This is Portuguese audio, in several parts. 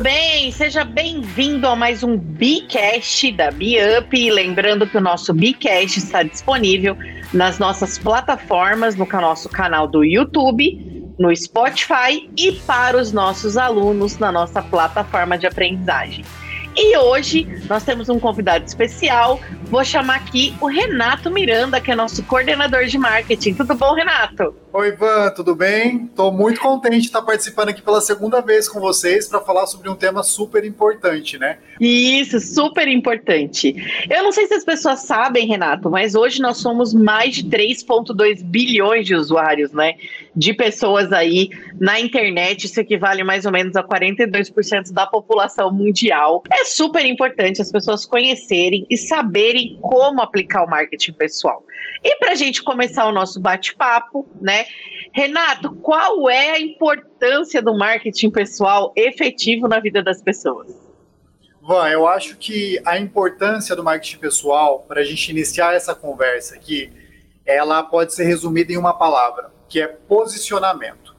bem? Seja bem-vindo a mais um Bicast da Biup. Lembrando que o nosso Bicast está disponível nas nossas plataformas, no nosso canal do YouTube, no Spotify e para os nossos alunos na nossa plataforma de aprendizagem. E hoje nós temos um convidado especial. Vou chamar aqui o Renato Miranda, que é nosso coordenador de marketing. Tudo bom, Renato? Oi, Ivan, tudo bem? Estou muito contente de estar participando aqui pela segunda vez com vocês para falar sobre um tema super importante, né? Isso, super importante. Eu não sei se as pessoas sabem, Renato, mas hoje nós somos mais de 3,2 bilhões de usuários, né? De pessoas aí na internet. Isso equivale mais ou menos a 42% da população mundial. É super importante as pessoas conhecerem e saberem como aplicar o marketing pessoal. E para a gente começar o nosso bate-papo, né? Renato, qual é a importância do marketing pessoal efetivo na vida das pessoas? Van, eu acho que a importância do marketing pessoal, para a gente iniciar essa conversa aqui, ela pode ser resumida em uma palavra, que é posicionamento.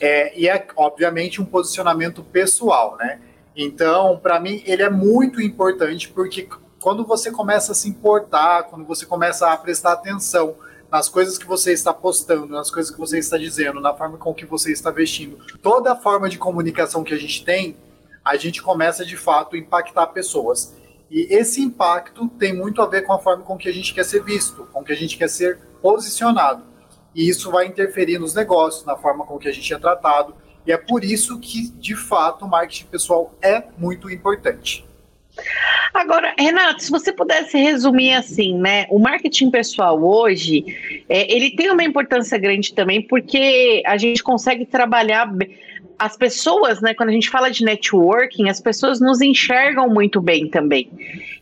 É, e é, obviamente, um posicionamento pessoal, né? Então, para mim, ele é muito importante porque quando você começa a se importar, quando você começa a prestar atenção nas coisas que você está postando, nas coisas que você está dizendo, na forma com que você está vestindo, toda a forma de comunicação que a gente tem, a gente começa de fato a impactar pessoas. E esse impacto tem muito a ver com a forma com que a gente quer ser visto, com que a gente quer ser posicionado. E isso vai interferir nos negócios, na forma com que a gente é tratado. E é por isso que, de fato, o marketing pessoal é muito importante. Agora, Renato, se você pudesse resumir assim, né? O marketing pessoal hoje, é, ele tem uma importância grande também porque a gente consegue trabalhar as pessoas, né? Quando a gente fala de networking, as pessoas nos enxergam muito bem também.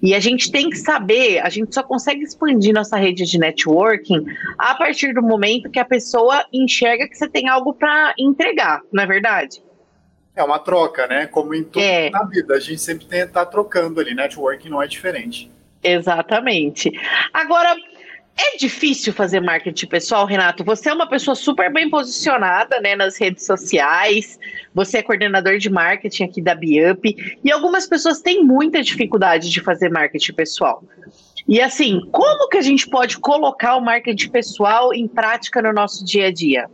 E a gente tem que saber, a gente só consegue expandir nossa rede de networking a partir do momento que a pessoa enxerga que você tem algo para entregar, não é verdade? É uma troca, né? Como em tudo é. na vida, a gente sempre tem estar trocando ali. Networking não é diferente. Exatamente. Agora, é difícil fazer marketing pessoal, Renato? Você é uma pessoa super bem posicionada né, nas redes sociais, você é coordenador de marketing aqui da Biup, e algumas pessoas têm muita dificuldade de fazer marketing pessoal. E assim, como que a gente pode colocar o marketing pessoal em prática no nosso dia a dia?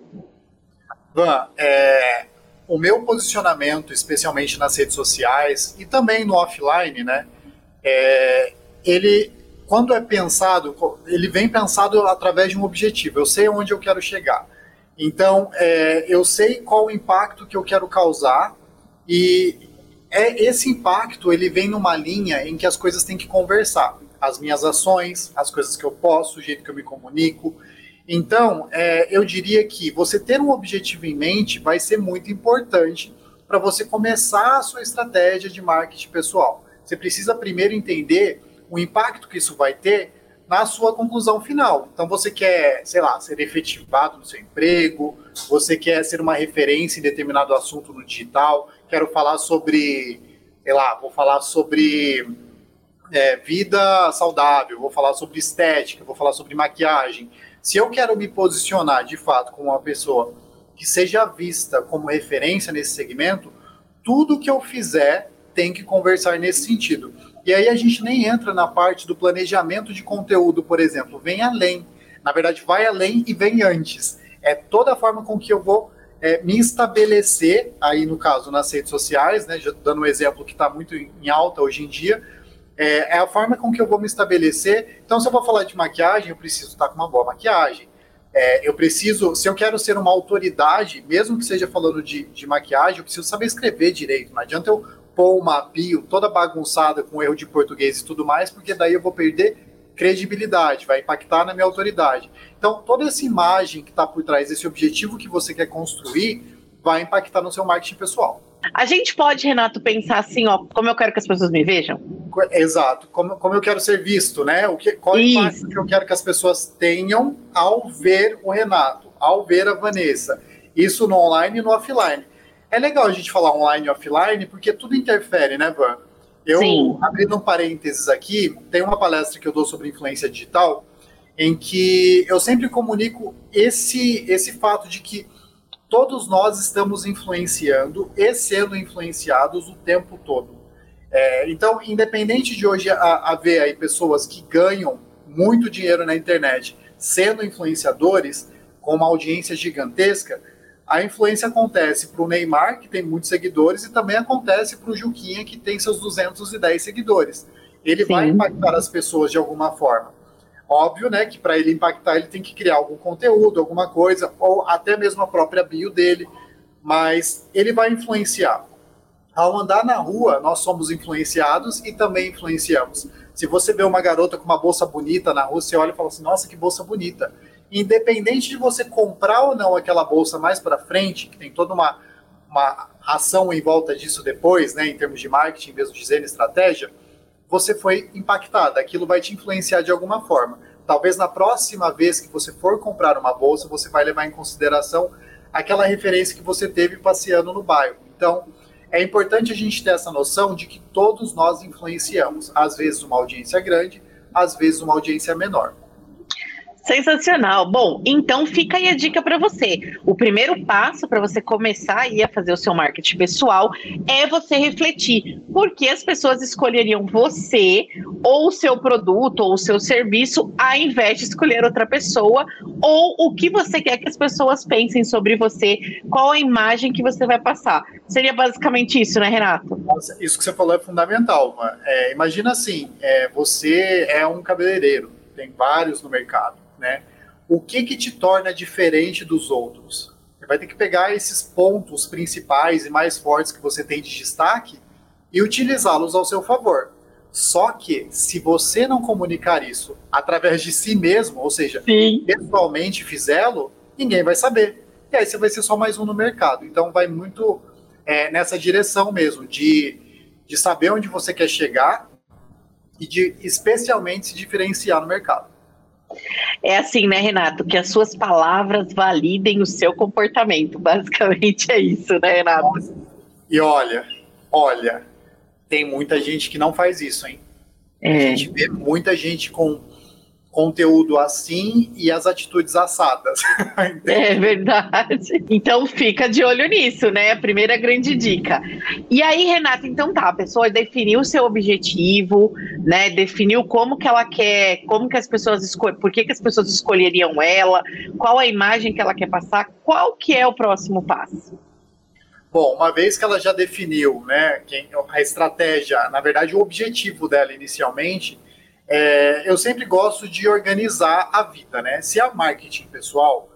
Van, é, o meu posicionamento, especialmente nas redes sociais e também no offline, né? É, ele, quando é pensado, ele vem pensado através de um objetivo. Eu sei onde eu quero chegar. Então, é, eu sei qual o impacto que eu quero causar e é esse impacto ele vem numa linha em que as coisas têm que conversar. As minhas ações, as coisas que eu posso, o jeito que eu me comunico, então, é, eu diria que você ter um objetivo em mente vai ser muito importante para você começar a sua estratégia de marketing pessoal. Você precisa primeiro entender o impacto que isso vai ter na sua conclusão final. Então, você quer, sei lá, ser efetivado no seu emprego, você quer ser uma referência em determinado assunto no digital, quero falar sobre, sei lá, vou falar sobre é, vida saudável, vou falar sobre estética, vou falar sobre maquiagem. Se eu quero me posicionar de fato como uma pessoa que seja vista como referência nesse segmento, tudo que eu fizer tem que conversar nesse sentido. E aí a gente nem entra na parte do planejamento de conteúdo, por exemplo, vem além. Na verdade, vai além e vem antes. É toda a forma com que eu vou é, me estabelecer, aí no caso nas redes sociais, né, dando um exemplo que está muito em alta hoje em dia, é, é, a forma com que eu vou me estabelecer. Então, se eu vou falar de maquiagem, eu preciso estar com uma boa maquiagem. É, eu preciso, se eu quero ser uma autoridade, mesmo que seja falando de, de maquiagem, eu preciso saber escrever direito. Não adianta eu pôr uma bio toda bagunçada com erro de português e tudo mais, porque daí eu vou perder credibilidade, vai impactar na minha autoridade. Então, toda essa imagem que está por trás, esse objetivo que você quer construir, vai impactar no seu marketing pessoal. A gente pode, Renato, pensar assim, ó, como eu quero que as pessoas me vejam? Exato, como, como eu quero ser visto, né? O que, qual Isso. o impacto que eu quero que as pessoas tenham ao ver o Renato, ao ver a Vanessa. Isso no online e no offline. É legal a gente falar online e offline, porque tudo interfere, né, Van? Eu, Sim. abrindo um parênteses aqui, tem uma palestra que eu dou sobre influência digital, em que eu sempre comunico esse, esse fato de que todos nós estamos influenciando e sendo influenciados o tempo todo. É, então, independente de hoje haver aí pessoas que ganham muito dinheiro na internet sendo influenciadores, com uma audiência gigantesca, a influência acontece para o Neymar, que tem muitos seguidores, e também acontece para o Juquinha, que tem seus 210 seguidores. Ele Sim. vai impactar as pessoas de alguma forma. Óbvio, né, que para ele impactar, ele tem que criar algum conteúdo, alguma coisa, ou até mesmo a própria bio dele, mas ele vai influenciar. Ao andar na rua, nós somos influenciados e também influenciamos. Se você vê uma garota com uma bolsa bonita na rua, você olha e fala assim: nossa, que bolsa bonita. Independente de você comprar ou não aquela bolsa mais para frente, que tem toda uma, uma ação em volta disso depois, né, em termos de marketing, mesmo dizendo estratégia, você foi impactada. Aquilo vai te influenciar de alguma forma. Talvez na próxima vez que você for comprar uma bolsa, você vai levar em consideração aquela referência que você teve passeando no bairro. Então, é importante a gente ter essa noção de que todos nós influenciamos. Às vezes uma audiência grande, às vezes uma audiência menor. Sensacional. Bom, então fica aí a dica para você. O primeiro passo para você começar aí a fazer o seu marketing pessoal é você refletir por que as pessoas escolheriam você ou o seu produto ou o seu serviço ao invés de escolher outra pessoa ou o que você quer que as pessoas pensem sobre você, qual a imagem que você vai passar. Seria basicamente isso, né, Renato? Isso que você falou é fundamental. É, imagina assim, é, você é um cabeleireiro, tem vários no mercado né? O que que te torna diferente dos outros? Você vai ter que pegar esses pontos principais e mais fortes que você tem de destaque e utilizá-los ao seu favor. Só que, se você não comunicar isso através de si mesmo, ou seja, Sim. pessoalmente fizê-lo, ninguém vai saber. E aí você vai ser só mais um no mercado. Então, vai muito é, nessa direção mesmo, de, de saber onde você quer chegar e de especialmente se diferenciar no mercado. É assim, né, Renato? Que as suas palavras validem o seu comportamento. Basicamente é isso, né, Renato? E olha, olha, tem muita gente que não faz isso, hein? É. A gente vê muita gente com conteúdo assim e as atitudes assadas. é verdade. Então fica de olho nisso, né? A primeira grande dica. E aí, Renata, então tá, a pessoa definiu o seu objetivo, né? Definiu como que ela quer, como que as pessoas escolhem, por que, que as pessoas escolheriam ela, qual a imagem que ela quer passar, qual que é o próximo passo? Bom, uma vez que ela já definiu, né, a estratégia, na verdade o objetivo dela inicialmente, é, eu sempre gosto de organizar a vida, né? Se é marketing pessoal,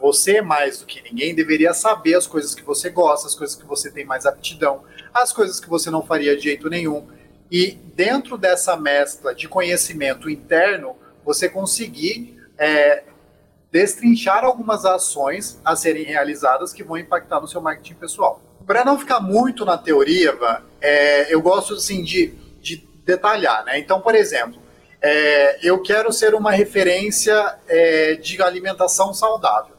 você mais do que ninguém deveria saber as coisas que você gosta, as coisas que você tem mais aptidão, as coisas que você não faria de jeito nenhum. E dentro dessa mescla de conhecimento interno, você conseguir é, destrinchar algumas ações a serem realizadas que vão impactar no seu marketing pessoal. Para não ficar muito na teoria, é, eu gosto assim, de, de detalhar. Né? Então, por exemplo, é, eu quero ser uma referência é, de alimentação saudável.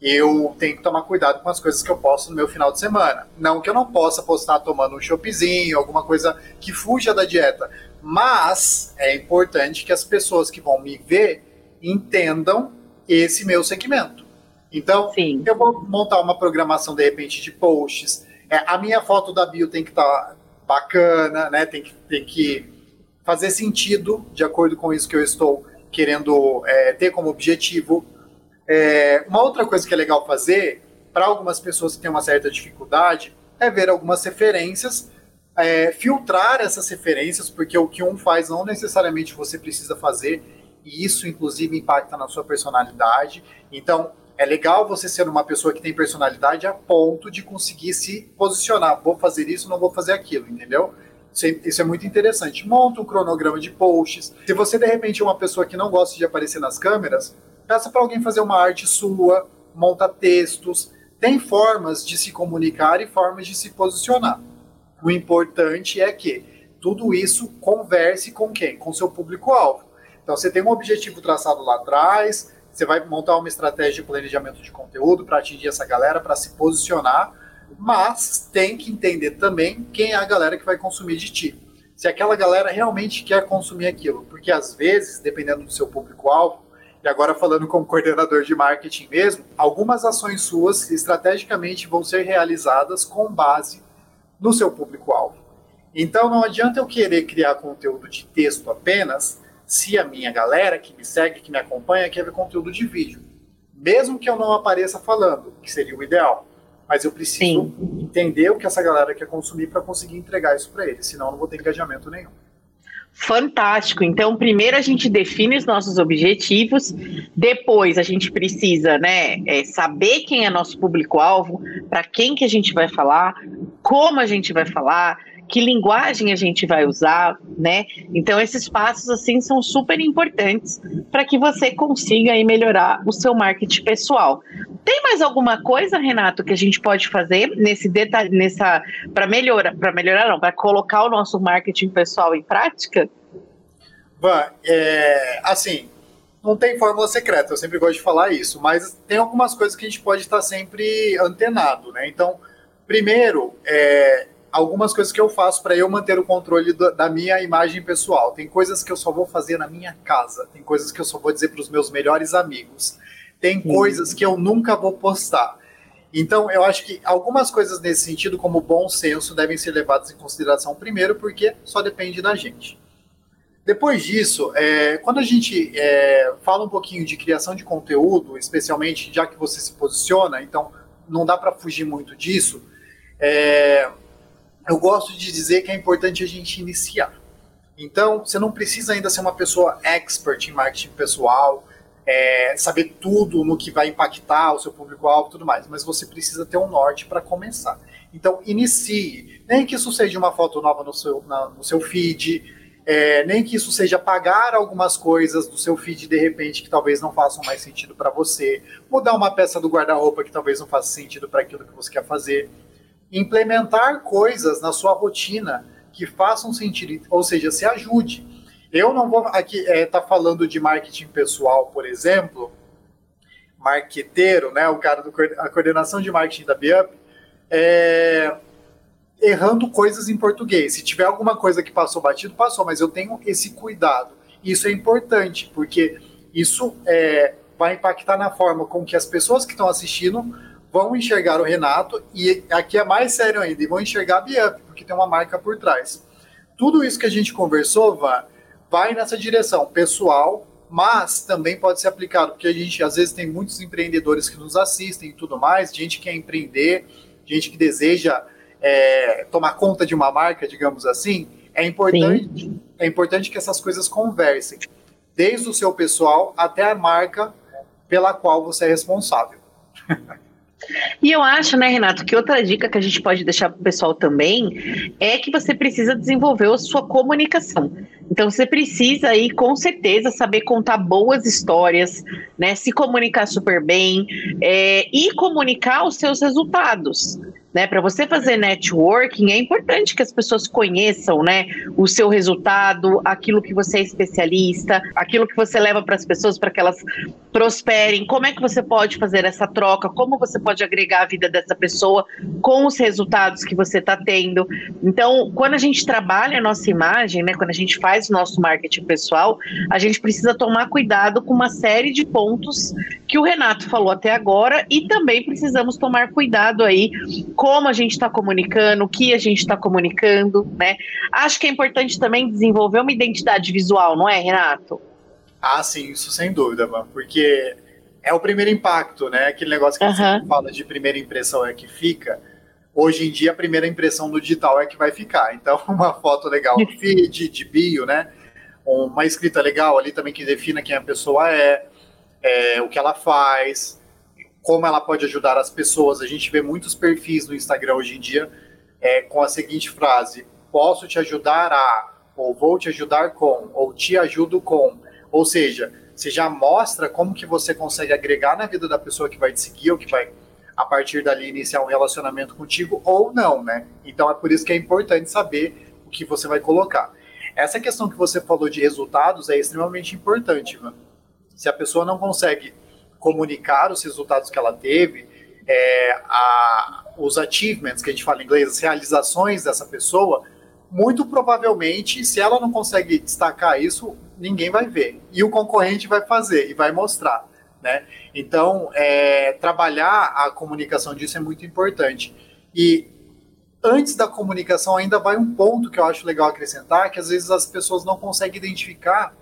Eu tenho que tomar cuidado com as coisas que eu posto no meu final de semana. Não que eu não possa postar tomando um choppzinho, alguma coisa que fuja da dieta. Mas é importante que as pessoas que vão me ver entendam esse meu segmento. Então, Sim. eu vou montar uma programação, de repente, de posts. É, a minha foto da bio tem que estar tá bacana, né? Tem que, tem que fazer sentido de acordo com isso que eu estou querendo é, ter como objetivo. É, uma outra coisa que é legal fazer, para algumas pessoas que têm uma certa dificuldade, é ver algumas referências, é, filtrar essas referências, porque o que um faz não necessariamente você precisa fazer, e isso inclusive impacta na sua personalidade. Então, é legal você ser uma pessoa que tem personalidade a ponto de conseguir se posicionar. Vou fazer isso, não vou fazer aquilo, entendeu? Isso é muito interessante. Monta um cronograma de posts. Se você, de repente, é uma pessoa que não gosta de aparecer nas câmeras, peça para alguém fazer uma arte sua, monta textos. Tem formas de se comunicar e formas de se posicionar. O importante é que tudo isso converse com quem? Com seu público-alvo. Então, você tem um objetivo traçado lá atrás, você vai montar uma estratégia de planejamento de conteúdo para atingir essa galera, para se posicionar mas tem que entender também quem é a galera que vai consumir de ti. Se aquela galera realmente quer consumir aquilo, porque às vezes, dependendo do seu público-alvo, e agora falando como coordenador de marketing mesmo, algumas ações suas estrategicamente vão ser realizadas com base no seu público-alvo. Então não adianta eu querer criar conteúdo de texto apenas se a minha galera que me segue, que me acompanha, quer ver conteúdo de vídeo. Mesmo que eu não apareça falando, que seria o ideal. Mas eu preciso Sim. entender o que essa galera quer consumir para conseguir entregar isso para eles, senão eu não vou ter engajamento nenhum. Fantástico. Então, primeiro a gente define os nossos objetivos, depois a gente precisa, né, é, saber quem é nosso público-alvo, para quem que a gente vai falar, como a gente vai falar, que linguagem a gente vai usar, né? Então esses passos assim são super importantes para que você consiga aí melhorar o seu marketing pessoal. Tem mais alguma coisa, Renato, que a gente pode fazer nesse detalhe, nessa para melhorar, para melhorar não, para colocar o nosso marketing pessoal em prática? Van, é, assim, não tem fórmula secreta, eu sempre gosto de falar isso, mas tem algumas coisas que a gente pode estar sempre antenado, né? Então, primeiro, é, algumas coisas que eu faço para eu manter o controle do, da minha imagem pessoal. Tem coisas que eu só vou fazer na minha casa, tem coisas que eu só vou dizer para os meus melhores amigos, tem uhum. coisas que eu nunca vou postar. Então, eu acho que algumas coisas nesse sentido, como bom senso, devem ser levadas em consideração primeiro, porque só depende da gente. Depois disso, é, quando a gente é, fala um pouquinho de criação de conteúdo, especialmente já que você se posiciona, então não dá para fugir muito disso. É, eu gosto de dizer que é importante a gente iniciar. Então, você não precisa ainda ser uma pessoa expert em marketing pessoal, é, saber tudo no que vai impactar o seu público-alvo e tudo mais, mas você precisa ter um norte para começar. Então, inicie. Nem que isso seja uma foto nova no seu, na, no seu feed, é, nem que isso seja pagar algumas coisas do seu feed de repente que talvez não façam mais sentido para você, mudar uma peça do guarda-roupa que talvez não faça sentido para aquilo que você quer fazer implementar coisas na sua rotina que façam sentido, ou seja, se ajude. Eu não vou aqui estar é, tá falando de marketing pessoal, por exemplo, marqueteiro, né, o cara do a coordenação de marketing da Biup, é, errando coisas em português. Se tiver alguma coisa que passou batido, passou, mas eu tenho esse cuidado. Isso é importante, porque isso é, vai impactar na forma com que as pessoas que estão assistindo vão enxergar o Renato e aqui é mais sério ainda, e vão enxergar a Biup, porque tem uma marca por trás. Tudo isso que a gente conversou, vai, vai nessa direção pessoal, mas também pode ser aplicado, porque a gente às vezes tem muitos empreendedores que nos assistem e tudo mais, gente que quer empreender, gente que deseja é, tomar conta de uma marca, digamos assim. É importante, é importante que essas coisas conversem, desde o seu pessoal até a marca pela qual você é responsável. E eu acho, né, Renato, que outra dica que a gente pode deixar para o pessoal também é que você precisa desenvolver a sua comunicação. Então você precisa aí, com certeza, saber contar boas histórias, né? Se comunicar super bem é, e comunicar os seus resultados. Né, para você fazer networking, é importante que as pessoas conheçam né, o seu resultado, aquilo que você é especialista, aquilo que você leva para as pessoas para que elas prosperem, como é que você pode fazer essa troca, como você pode agregar a vida dessa pessoa com os resultados que você está tendo. Então, quando a gente trabalha a nossa imagem, né, quando a gente faz o nosso marketing pessoal, a gente precisa tomar cuidado com uma série de pontos que o Renato falou até agora e também precisamos tomar cuidado aí como a gente está comunicando, o que a gente está comunicando, né? Acho que é importante também desenvolver uma identidade visual, não é, Renato? Ah, sim, isso sem dúvida, mano, porque é o primeiro impacto, né? Aquele negócio que uhum. você fala de primeira impressão é que fica. Hoje em dia, a primeira impressão no digital é que vai ficar. Então, uma foto legal no feed, de bio, né? Uma escrita legal ali também que defina quem a pessoa é, é o que ela faz, como ela pode ajudar as pessoas. A gente vê muitos perfis no Instagram hoje em dia é, com a seguinte frase: posso te ajudar a, ou vou te ajudar com, ou te ajudo com. Ou seja, você já mostra como que você consegue agregar na vida da pessoa que vai te seguir ou que vai a partir dali iniciar um relacionamento contigo ou não, né? Então é por isso que é importante saber o que você vai colocar. Essa questão que você falou de resultados é extremamente importante, mano. Se a pessoa não consegue comunicar os resultados que ela teve, é, a, os achievements, que a gente fala em inglês, as realizações dessa pessoa, muito provavelmente, se ela não consegue destacar isso, ninguém vai ver. E o concorrente vai fazer e vai mostrar. Né? Então, é, trabalhar a comunicação disso é muito importante. E antes da comunicação ainda vai um ponto que eu acho legal acrescentar, que às vezes as pessoas não conseguem identificar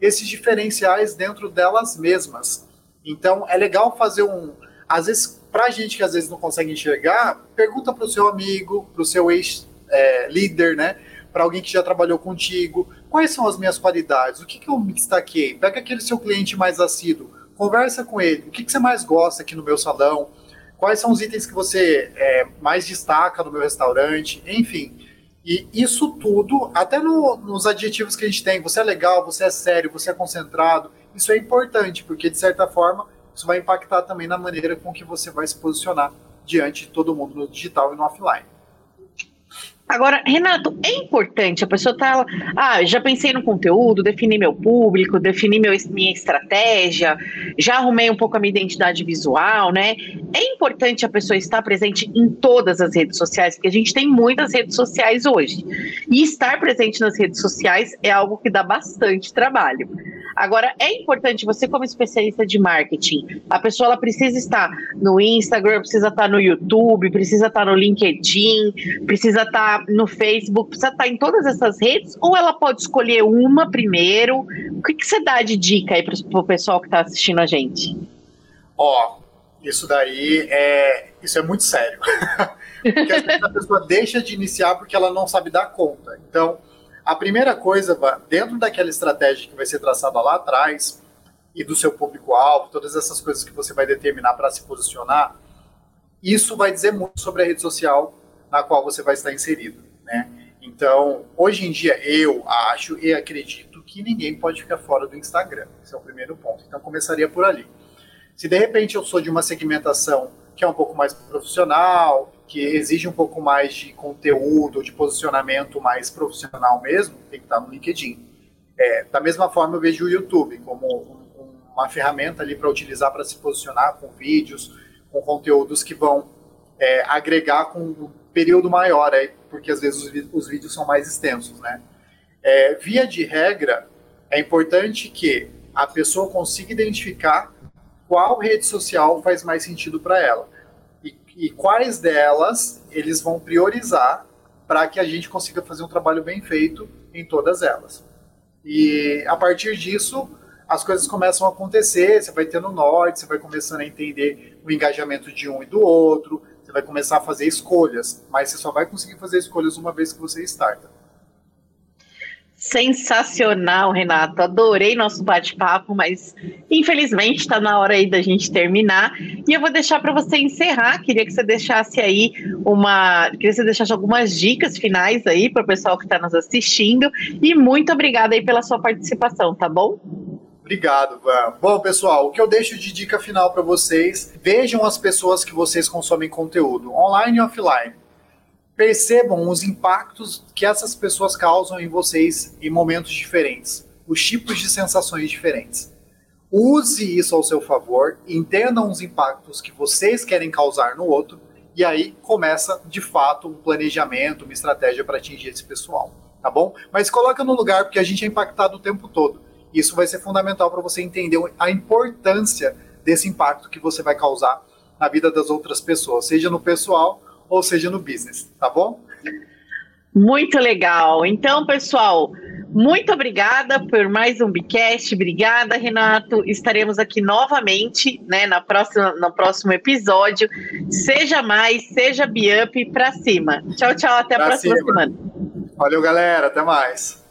esses diferenciais dentro delas mesmas. Então, é legal fazer um... Às vezes, para gente que às vezes não consegue enxergar, pergunta para o seu amigo, para o seu ex-líder, é, né? para alguém que já trabalhou contigo, quais são as minhas qualidades, o que, que eu me destaquei, pega aquele seu cliente mais assíduo, conversa com ele, o que, que você mais gosta aqui no meu salão, quais são os itens que você é, mais destaca no meu restaurante, enfim. E isso tudo, até no, nos adjetivos que a gente tem, você é legal, você é sério, você é concentrado, isso é importante, porque de certa forma isso vai impactar também na maneira com que você vai se posicionar diante de todo mundo no digital e no offline. Agora, Renato, é importante a pessoa estar. Tá, ah, já pensei no conteúdo, defini meu público, defini meu, minha estratégia, já arrumei um pouco a minha identidade visual, né? É importante a pessoa estar presente em todas as redes sociais, porque a gente tem muitas redes sociais hoje. E estar presente nas redes sociais é algo que dá bastante trabalho. Agora, é importante você, como especialista de marketing, a pessoa ela precisa estar no Instagram, precisa estar no YouTube, precisa estar no LinkedIn, precisa estar no Facebook, precisa estar em todas essas redes, ou ela pode escolher uma primeiro? O que, que você dá de dica aí para o pessoal que está assistindo a gente? Ó, isso daí é, isso é muito sério. porque a pessoa deixa de iniciar porque ela não sabe dar conta. Então, a primeira coisa, dentro daquela estratégia que vai ser traçada lá atrás, e do seu público-alvo, todas essas coisas que você vai determinar para se posicionar, isso vai dizer muito sobre a rede social na qual você vai estar inserido, né? Então, hoje em dia, eu acho e acredito que ninguém pode ficar fora do Instagram. Esse é o primeiro ponto. Então, começaria por ali. Se de repente eu sou de uma segmentação que é um pouco mais profissional, que exige um pouco mais de conteúdo, de posicionamento mais profissional mesmo, tem que estar no LinkedIn. É, da mesma forma, eu vejo o YouTube como um, uma ferramenta ali para utilizar para se posicionar com vídeos, com conteúdos que vão é, agregar com período maior, aí, porque às vezes os, os vídeos são mais extensos, né? É, via de regra, é importante que a pessoa consiga identificar qual rede social faz mais sentido para ela e quais delas eles vão priorizar para que a gente consiga fazer um trabalho bem feito em todas elas. E a partir disso, as coisas começam a acontecer, você vai tendo norte, você vai começando a entender o engajamento de um e do outro, você vai começar a fazer escolhas, mas você só vai conseguir fazer escolhas uma vez que você starta. Sensacional, Renato. Adorei nosso bate-papo, mas infelizmente está na hora aí da gente terminar. E eu vou deixar para você encerrar. Queria que você deixasse aí uma. Queria que você deixasse algumas dicas finais aí para o pessoal que está nos assistindo. E muito obrigada aí pela sua participação, tá bom? Obrigado. Bom, pessoal, o que eu deixo de dica final para vocês: vejam as pessoas que vocês consomem conteúdo, online e offline percebam os impactos que essas pessoas causam em vocês em momentos diferentes, os tipos de sensações diferentes. Use isso ao seu favor, entendam os impactos que vocês querem causar no outro, e aí começa de fato um planejamento, uma estratégia para atingir esse pessoal, tá bom? Mas coloca no lugar porque a gente é impactado o tempo todo. Isso vai ser fundamental para você entender a importância desse impacto que você vai causar na vida das outras pessoas, seja no pessoal ou seja no business, tá bom? Muito legal. Então, pessoal, muito obrigada por mais um Bicast. Obrigada, Renato. Estaremos aqui novamente, né, na próxima, no próximo episódio. Seja mais, seja Biup para cima. Tchau, tchau. Até pra a próxima cima. semana. Valeu, galera. Até mais.